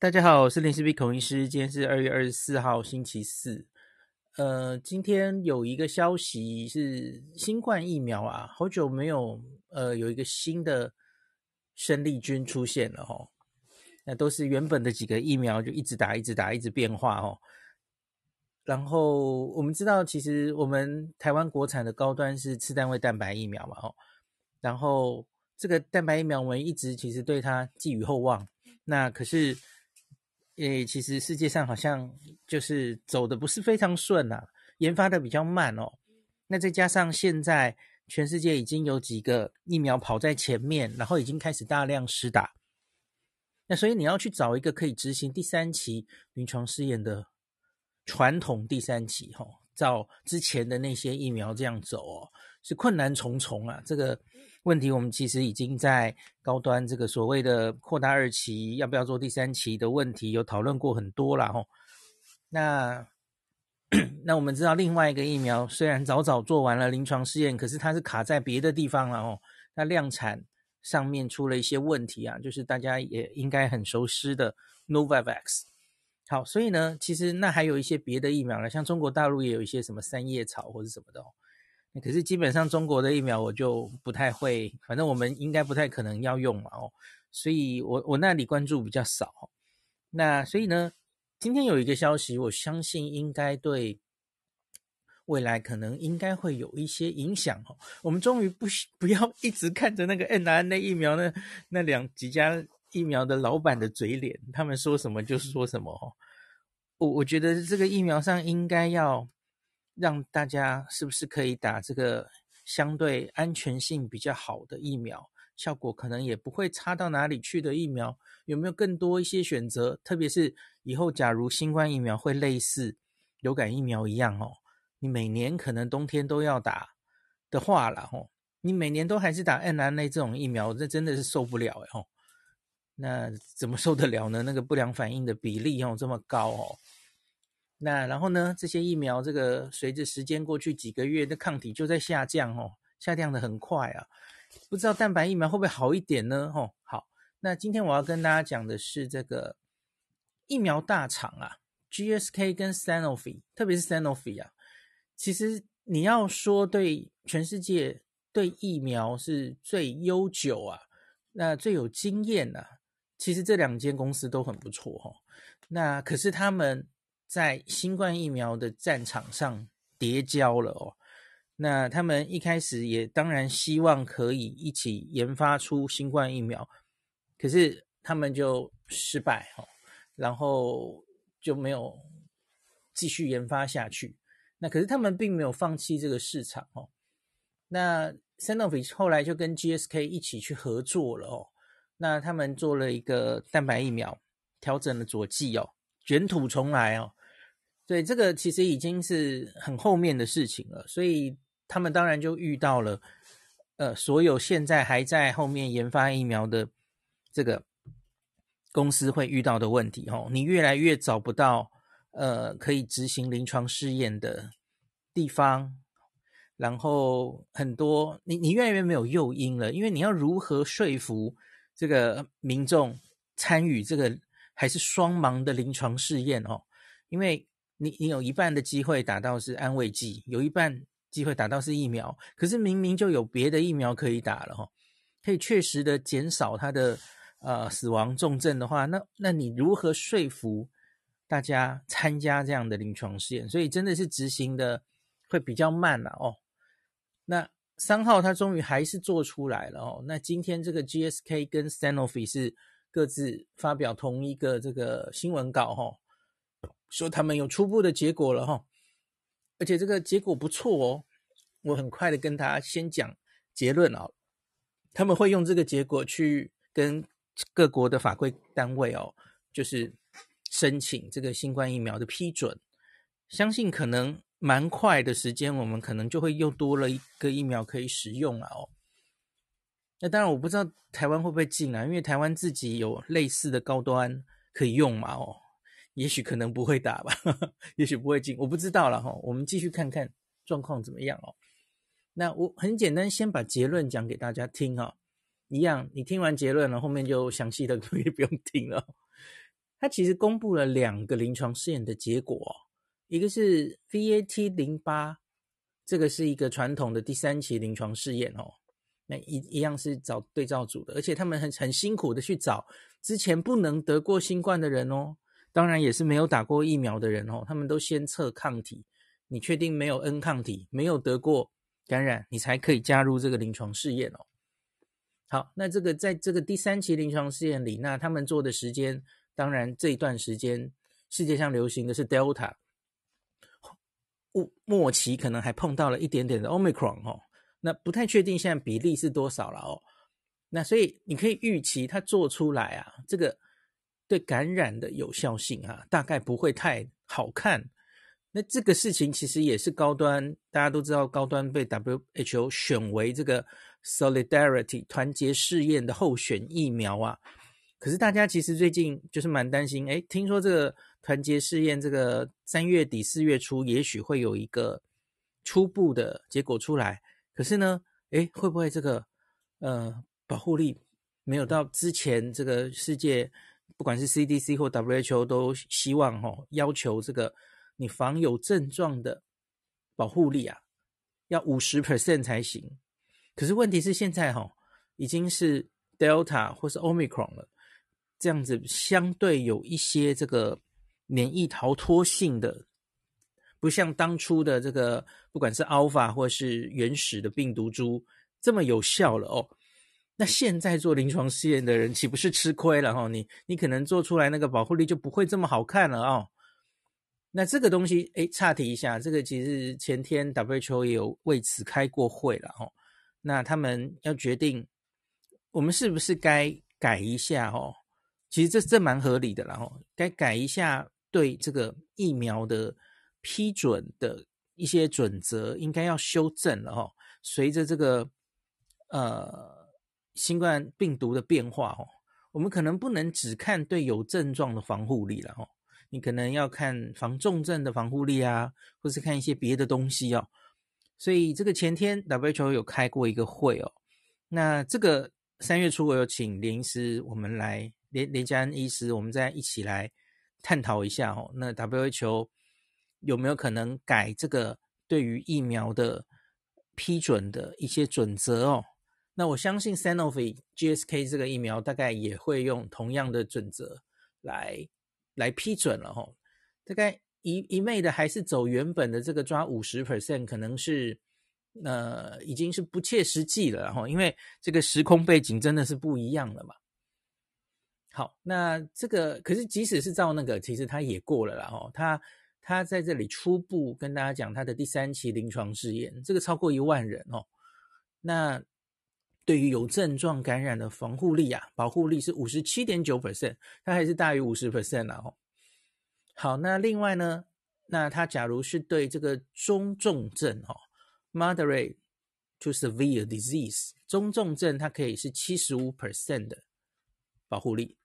大家好，我是林氏璧孔医师。今天是二月二十四号，星期四。呃，今天有一个消息是新冠疫苗啊，好久没有呃有一个新的生力军出现了齁。那都是原本的几个疫苗就一直打，一直打，一直变化哦。然后我们知道，其实我们台湾国产的高端是次单位蛋白疫苗嘛齁。然后这个蛋白疫苗我们一直其实对它寄予厚望。那可是。诶，其实世界上好像就是走的不是非常顺啊，研发的比较慢哦。那再加上现在全世界已经有几个疫苗跑在前面，然后已经开始大量施打，那所以你要去找一个可以执行第三期临床试验的传统第三期，哈，照之前的那些疫苗这样走哦，是困难重重啊，这个。问题我们其实已经在高端这个所谓的扩大二期，要不要做第三期的问题有讨论过很多了吼。那那我们知道另外一个疫苗虽然早早做完了临床试验，可是它是卡在别的地方了哦。那量产上面出了一些问题啊，就是大家也应该很熟悉的 Novavax。好，所以呢，其实那还有一些别的疫苗呢，像中国大陆也有一些什么三叶草或者什么的哦。可是基本上中国的疫苗我就不太会，反正我们应该不太可能要用嘛哦，所以我我那里关注比较少。那所以呢，今天有一个消息，我相信应该对未来可能应该会有一些影响哦。我们终于不不要一直看着那个 N R N 疫苗那那两几家疫苗的老板的嘴脸，他们说什么就是说什么哦。我我觉得这个疫苗上应该要。让大家是不是可以打这个相对安全性比较好的疫苗，效果可能也不会差到哪里去的疫苗，有没有更多一些选择？特别是以后假如新冠疫苗会类似流感疫苗一样哦，你每年可能冬天都要打的话了哦，你每年都还是打 n r n a 这种疫苗，这真的是受不了哎哦。那怎么受得了呢？那个不良反应的比例哦这么高哦。那然后呢？这些疫苗，这个随着时间过去几个月，的抗体就在下降哦，下降的很快啊。不知道蛋白疫苗会不会好一点呢？哦，好。那今天我要跟大家讲的是这个疫苗大厂啊，GSK 跟 Sanofi，特别是 Sanofi 啊。其实你要说对全世界对疫苗是最悠久啊，那最有经验啊，其实这两间公司都很不错哦。那可是他们。在新冠疫苗的战场上叠交了哦，那他们一开始也当然希望可以一起研发出新冠疫苗，可是他们就失败哦，然后就没有继续研发下去。那可是他们并没有放弃这个市场哦。那 Sanofi 后来就跟 GSK 一起去合作了哦，那他们做了一个蛋白疫苗，调整了佐剂哦，卷土重来哦。对，这个其实已经是很后面的事情了，所以他们当然就遇到了，呃，所有现在还在后面研发疫苗的这个公司会遇到的问题哦。你越来越找不到呃可以执行临床试验的地方，然后很多你你越来越没有诱因了，因为你要如何说服这个民众参与这个还是双盲的临床试验哦？因为你你有一半的机会打到是安慰剂，有一半机会打到是疫苗，可是明明就有别的疫苗可以打了哈，可以确实的减少它的呃死亡重症的话，那那你如何说服大家参加这样的临床试验？所以真的是执行的会比较慢了哦。那三号他终于还是做出来了哦。那今天这个 GSK 跟 Sanofi 是各自发表同一个这个新闻稿哈。说他们有初步的结果了哈，而且这个结果不错哦。我很快的跟大家先讲结论啊，他们会用这个结果去跟各国的法规单位哦，就是申请这个新冠疫苗的批准。相信可能蛮快的时间，我们可能就会又多了一个疫苗可以使用了哦。那当然我不知道台湾会不会进啊，因为台湾自己有类似的高端可以用嘛哦。也许可能不会打吧，也许不会进，我不知道了哈。我们继续看看状况怎么样哦。那我很简单，先把结论讲给大家听哈。一样，你听完结论了，后面就详细的 可以不用听了。他其实公布了两个临床试验的结果，一个是 VAT 零八，这个是一个传统的第三期临床试验哦，那一一样是找对照组的，而且他们很很辛苦的去找之前不能得过新冠的人哦，当然也是没有打过疫苗的人哦，他们都先测抗体，你确定没有 N 抗体，没有得过感染，你才可以加入这个临床试验哦。好，那这个在这个第三期临床试验里，那他们做的时间。当然，这一段时间世界上流行的是 Delta，末末期可能还碰到了一点点的 Omicron 哦，那不太确定现在比例是多少了哦。那所以你可以预期它做出来啊，这个对感染的有效性啊，大概不会太好看。那这个事情其实也是高端，大家都知道高端被 WHO 选为这个 Solidarity 团结试验的候选疫苗啊。可是大家其实最近就是蛮担心，诶，听说这个团结试验，这个三月底四月初也许会有一个初步的结果出来。可是呢，诶，会不会这个呃保护力没有到之前这个世界，不管是 CDC 或 WHO 都希望齁要求这个你防有症状的保护力啊，要五十 percent 才行。可是问题是现在齁已经是 Delta 或是 Omicron 了。这样子相对有一些这个免疫逃脱性的，不像当初的这个不管是 Alpha 或是原始的病毒株这么有效了哦。那现在做临床试验的人岂不是吃亏了哈？你你可能做出来那个保护力就不会这么好看了哦。那这个东西诶，岔题一下，这个其实前天 WHO 也有为此开过会了哦。那他们要决定我们是不是该改一下哦。其实这这蛮合理的，然后该改一下对这个疫苗的批准的一些准则，应该要修正了哈。随着这个呃新冠病毒的变化哦，我们可能不能只看对有症状的防护力了哦，你可能要看防重症的防护力啊，或是看一些别的东西哦。所以这个前天 WHO 有开过一个会哦，那这个三月初我有请林医师我们来。林林家恩医师，我们再一起来探讨一下哦。那 WHO 有没有可能改这个对于疫苗的批准的一些准则哦？那我相信 Sanofi GSK 这个疫苗大概也会用同样的准则来来批准了哈。大概一一昧的还是走原本的这个抓五十 percent，可能是呃已经是不切实际了哈，因为这个时空背景真的是不一样了嘛。好，那这个可是即使是照那个，其实他也过了啦哦。他他在这里初步跟大家讲他的第三期临床试验，这个超过一万人哦。那对于有症状感染的防护力啊，保护力是五十七点九 percent，它还是大于五十 percent 啦哦。好，那另外呢，那它假如是对这个中重症哦，moderate to severe disease，中重症它可以是七十五 percent 的保护力。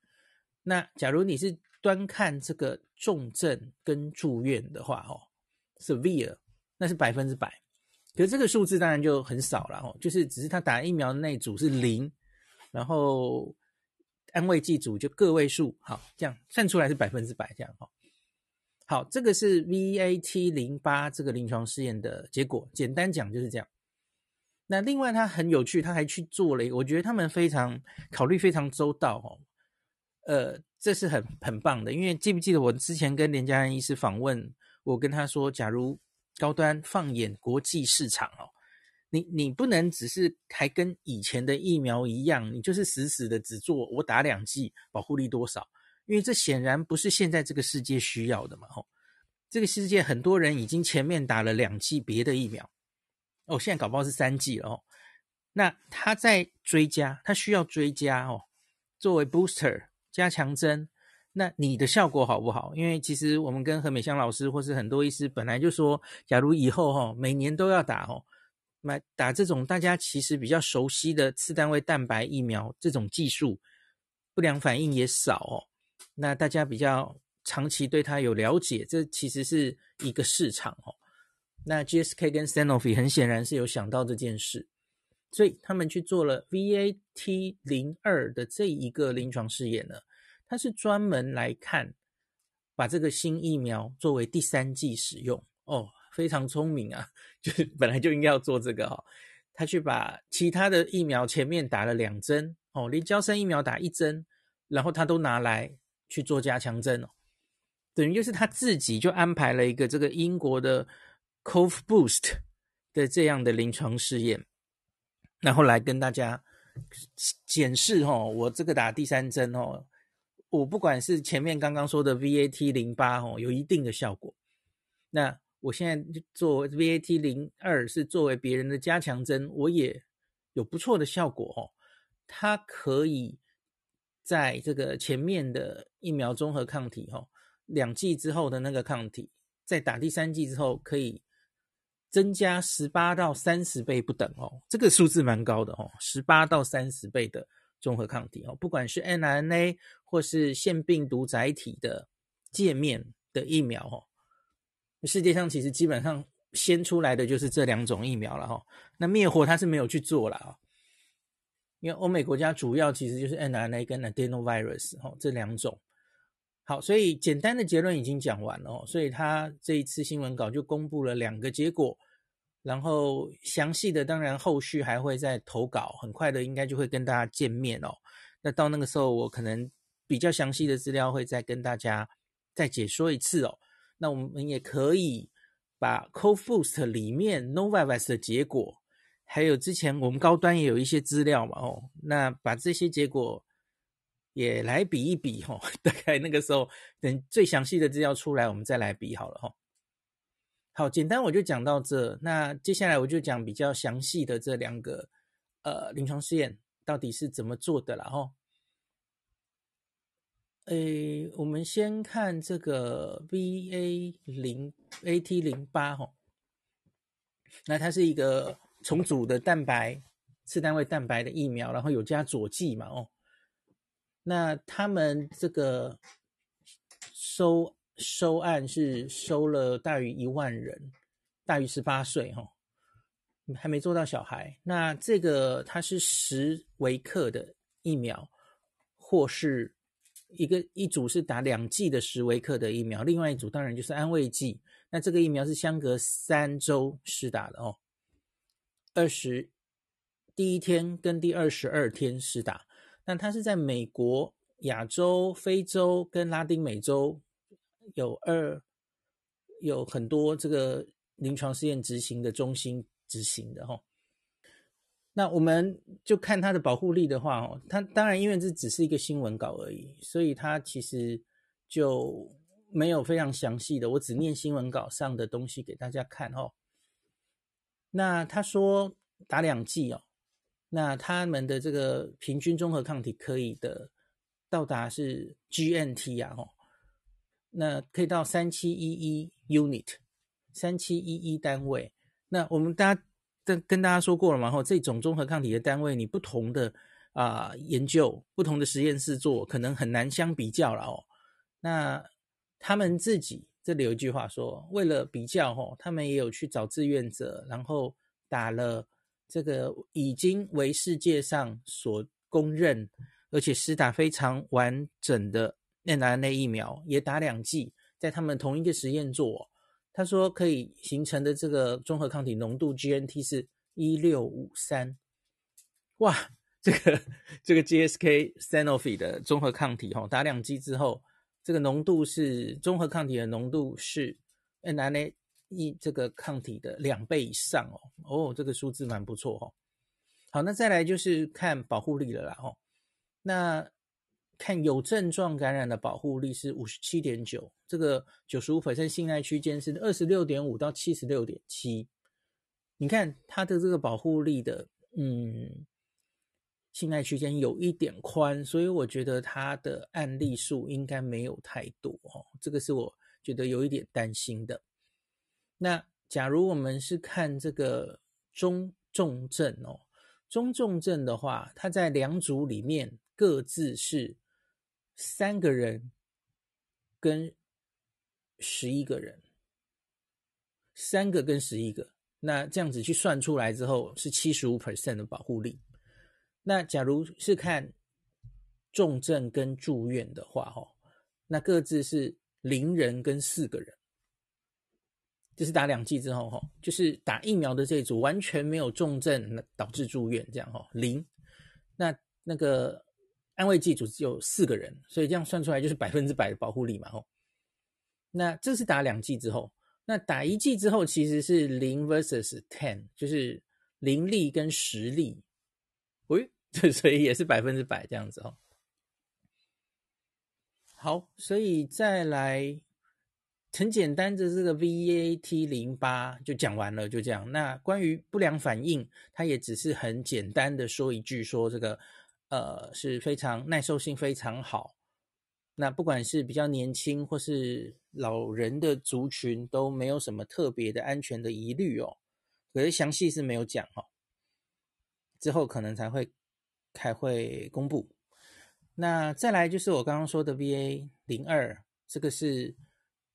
那假如你是端看这个重症跟住院的话，哦，severe 那是百分之百，可是这个数字当然就很少了哦，就是只是他打疫苗那组是零，然后安慰剂组就个位数，好，这样算出来是百分之百这样哈。好，这个是 VAT 零八这个临床试验的结果，简单讲就是这样。那另外他很有趣，他还去做了，我觉得他们非常考虑非常周到哦。呃，这是很很棒的，因为记不记得我之前跟连家恩医师访问，我跟他说，假如高端放眼国际市场哦，你你不能只是还跟以前的疫苗一样，你就是死死的只做我打两剂保护力多少，因为这显然不是现在这个世界需要的嘛，吼，这个世界很多人已经前面打了两剂别的疫苗，哦，现在搞不好是三剂了哦，那他在追加，他需要追加哦，作为 booster。加强针，那你的效果好不好？因为其实我们跟何美香老师或是很多医师本来就说，假如以后哈每年都要打哦，买打这种大家其实比较熟悉的次单位蛋白疫苗，这种技术不良反应也少哦。那大家比较长期对它有了解，这其实是一个市场哦。那 GSK 跟 Sanofi 很显然是有想到这件事。所以他们去做了 VAT 零二的这一个临床试验呢，它是专门来看把这个新疫苗作为第三剂使用哦，非常聪明啊，就是 本来就应该要做这个、哦，他去把其他的疫苗前面打了两针哦，连娇生疫苗打一针，然后他都拿来去做加强针哦，等于就是他自己就安排了一个这个英国的 Cov Boost 的这样的临床试验，然后来跟大家。检视哦，我这个打第三针哦，我不管是前面刚刚说的 VAT 零八哦，有一定的效果。那我现在做 VAT 零二是作为别人的加强针，我也有不错的效果哦。它可以在这个前面的疫苗综合抗体哦，两剂之后的那个抗体，在打第三剂之后可以。增加十八到三十倍不等哦，这个数字蛮高的哦，十八到三十倍的综合抗体哦，不管是 mRNA 或是腺病毒载体的界面的疫苗哦，世界上其实基本上先出来的就是这两种疫苗了哈。那灭活它是没有去做了啊，因为欧美国家主要其实就是 mRNA 跟 adenovirus 哦这两种。好，所以简单的结论已经讲完了哦，所以他这一次新闻稿就公布了两个结果。然后详细的当然后续还会再投稿，很快的应该就会跟大家见面哦。那到那个时候，我可能比较详细的资料会再跟大家再解说一次哦。那我们也可以把 c o f o s t 里面 Novavax 的结果，还有之前我们高端也有一些资料嘛哦，那把这些结果也来比一比哦。大概那个时候等最详细的资料出来，我们再来比好了哈。好，简单我就讲到这。那接下来我就讲比较详细的这两个呃临床试验到底是怎么做的了哈。诶，我们先看这个 VA 零 AT 零八哈，那它是一个重组的蛋白次单位蛋白的疫苗，然后有加佐剂嘛哦。那他们这个收。收案是收了大于一万人，大于十八岁哈，还没做到小孩。那这个它是十微克的疫苗，或是一个一组是打两剂的十微克的疫苗，另外一组当然就是安慰剂。那这个疫苗是相隔三周施打的哦，二十第一天跟第二十二天施打。那它是在美国、亚洲、非洲跟拉丁美洲。有二有很多这个临床试验执行的中心执行的哈，那我们就看它的保护力的话哦，它当然因为这只是一个新闻稿而已，所以它其实就没有非常详细的，我只念新闻稿上的东西给大家看哦。那他说打两剂哦，那他们的这个平均综合抗体可以的到达是 GNT 啊哦。那可以到三七一一 unit，三七一一单位。那我们大家跟跟大家说过了嘛，吼，这种综合抗体的单位，你不同的啊、研究，不同的实验室做，可能很难相比较了哦。那他们自己这里有一句话说，为了比较吼，他们也有去找志愿者，然后打了这个已经为世界上所公认，而且施打非常完整的。mRNA 疫苗也打两剂，在他们同一个实验做，哦他说可以形成的这个综合抗体浓度 GNT 是一六五三，哇，这个这个 GSK Sanofi 的综合抗体哈，打两剂之后，这个浓度是综合抗体的浓度是 mRNA 这个抗体的两倍以上哦，哦，这个数字蛮不错哦。好，那再来就是看保护力了啦哦，那。看有症状感染的保护力是五十七点九，这个九十五 percent 信赖区间是二十六点五到七十六点七。你看它的这个保护力的，嗯，信赖区间有一点宽，所以我觉得它的案例数应该没有太多哦。这个是我觉得有一点担心的。那假如我们是看这个中重症哦，中重症的话，它在两组里面各自是。三个人跟十一个人，三个跟十一个，那这样子去算出来之后是七十五 percent 的保护力。那假如是看重症跟住院的话，哦，那各自是零人跟四个人。就是打两剂之后，哈，就是打疫苗的这一组完全没有重症导致住院，这样哈，零。那那个安慰剂组只有四个人，所以这样算出来就是百分之百的保护力嘛，吼。那这是打两剂之后，那打一剂之后其实是零 versus ten，就是零例跟十例，喂，对，所以也是百分之百这样子哦。好，所以再来。很简单的这个 VAT 零八就讲完了，就这样。那关于不良反应，它也只是很简单的说一句，说这个呃是非常耐受性非常好。那不管是比较年轻或是老人的族群，都没有什么特别的安全的疑虑哦。可是详细是没有讲哦，之后可能才会开会公布。那再来就是我刚刚说的 VA 零二，这个是。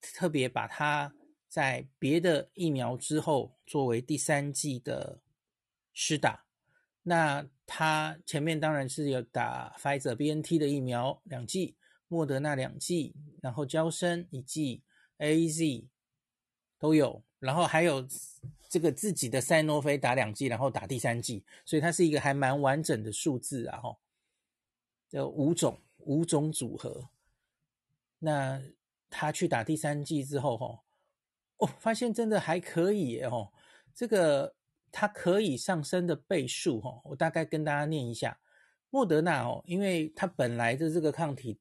特别把它在别的疫苗之后作为第三剂的施打，那它前面当然是有打 Pfizer BNT 的疫苗两剂，莫德纳两剂，然后娇生一剂，AZ 都有，然后还有这个自己的赛诺菲打两剂，然后打第三剂，所以它是一个还蛮完整的数字啊，吼，有五种五种组合，那。他去打第三剂之后，吼，哦，发现真的还可以哦，这个它可以上升的倍数，哦，我大概跟大家念一下。莫德纳哦，因为它本来的这个抗体，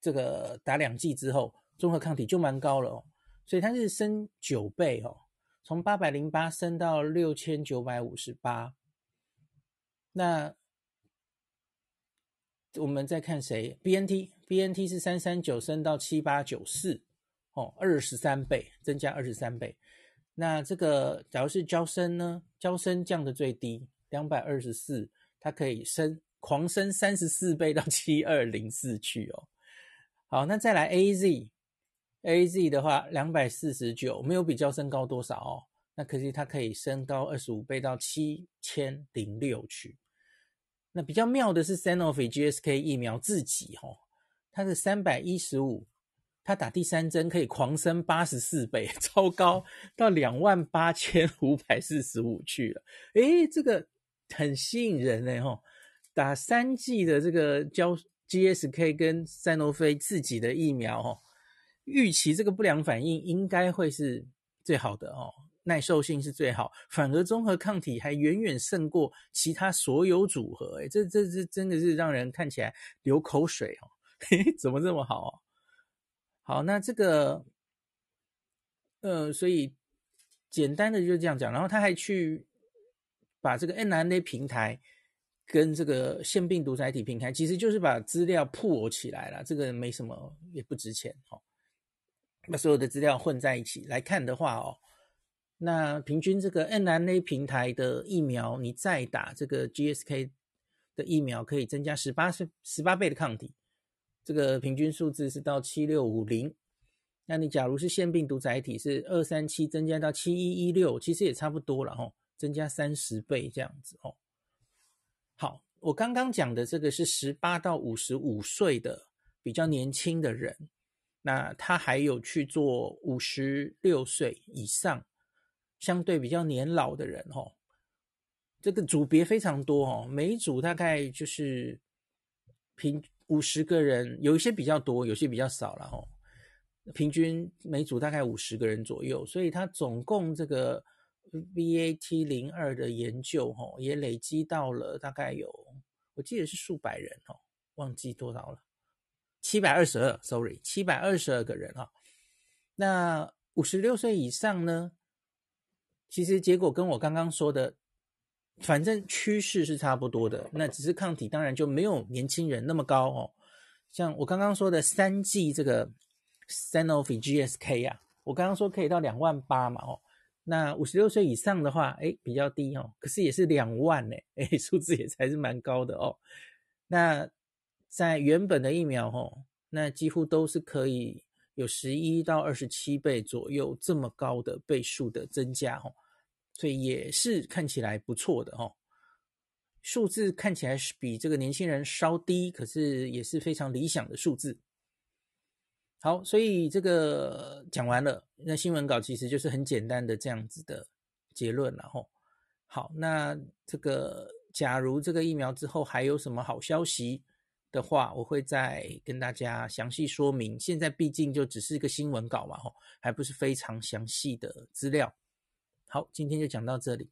这个打两剂之后，综合抗体就蛮高了哦，所以它是升九倍哦，从八百零八升到六千九百五十八。那我们再看谁？BNT，BNT 是三三九升到七八九四，哦，二十三倍，增加二十三倍。那这个假如是交生呢？交生降的最低，两百二十四，它可以升狂升三十四倍到七二零四去哦。好，那再来 AZ，AZ 的话两百四十九，没有比娇生高多少哦。那可是它可以升高二十五倍到七千零六去。那比较妙的是 Sanofi GSK 疫苗自己吼，它是三百一十五，他打第三针可以狂升八十四倍，超高到两万八千五百四十五去了。诶，这个很吸引人嘞吼，打三剂的这个交 GSK 跟 Sanofi 自己的疫苗吼，预期这个不良反应应该会是最好的哦。耐受性是最好，反而综合抗体还远远胜过其他所有组合。诶，这这这真的是让人看起来流口水哦！嘿，怎么这么好？好，那这个，呃，所以简单的就这样讲，然后他还去把这个 mRNA 平台跟这个腺病毒载体平台，其实就是把资料铺起来了。这个没什么，也不值钱哦。把所有的资料混在一起来看的话哦。那平均这个 mRNA 平台的疫苗，你再打这个 GSK 的疫苗，可以增加十八十十八倍的抗体，这个平均数字是到七六五零。那你假如是腺病毒载体是二三七，增加到七一一六，其实也差不多了哦，增加三十倍这样子哦。好，我刚刚讲的这个是十八到五十五岁的比较年轻的人，那他还有去做五十六岁以上。相对比较年老的人，哦，这个组别非常多，哦，每一组大概就是平五十个人，有一些比较多，有些比较少了，哦，平均每组大概五十个人左右，所以他总共这个 VAT 零二的研究，哦，也累积到了大概有，我记得是数百人，哦，忘记多少了，七百二十二，sorry，七百二十二个人，哈，那五十六岁以上呢？其实结果跟我刚刚说的，反正趋势是差不多的。那只是抗体当然就没有年轻人那么高哦。像我刚刚说的三剂这个 Sanofi GSK 啊，我刚刚说可以到两万八嘛哦。那五十六岁以上的话，诶比较低哦，可是也是两万呢，诶数字也还是蛮高的哦。那在原本的疫苗哦，那几乎都是可以有十一到二十七倍左右这么高的倍数的增加哦。所以也是看起来不错的哦，数字看起来是比这个年轻人稍低，可是也是非常理想的数字。好，所以这个讲完了，那新闻稿其实就是很简单的这样子的结论，然后好，那这个假如这个疫苗之后还有什么好消息的话，我会再跟大家详细说明。现在毕竟就只是一个新闻稿嘛，吼，还不是非常详细的资料。好，今天就讲到这里。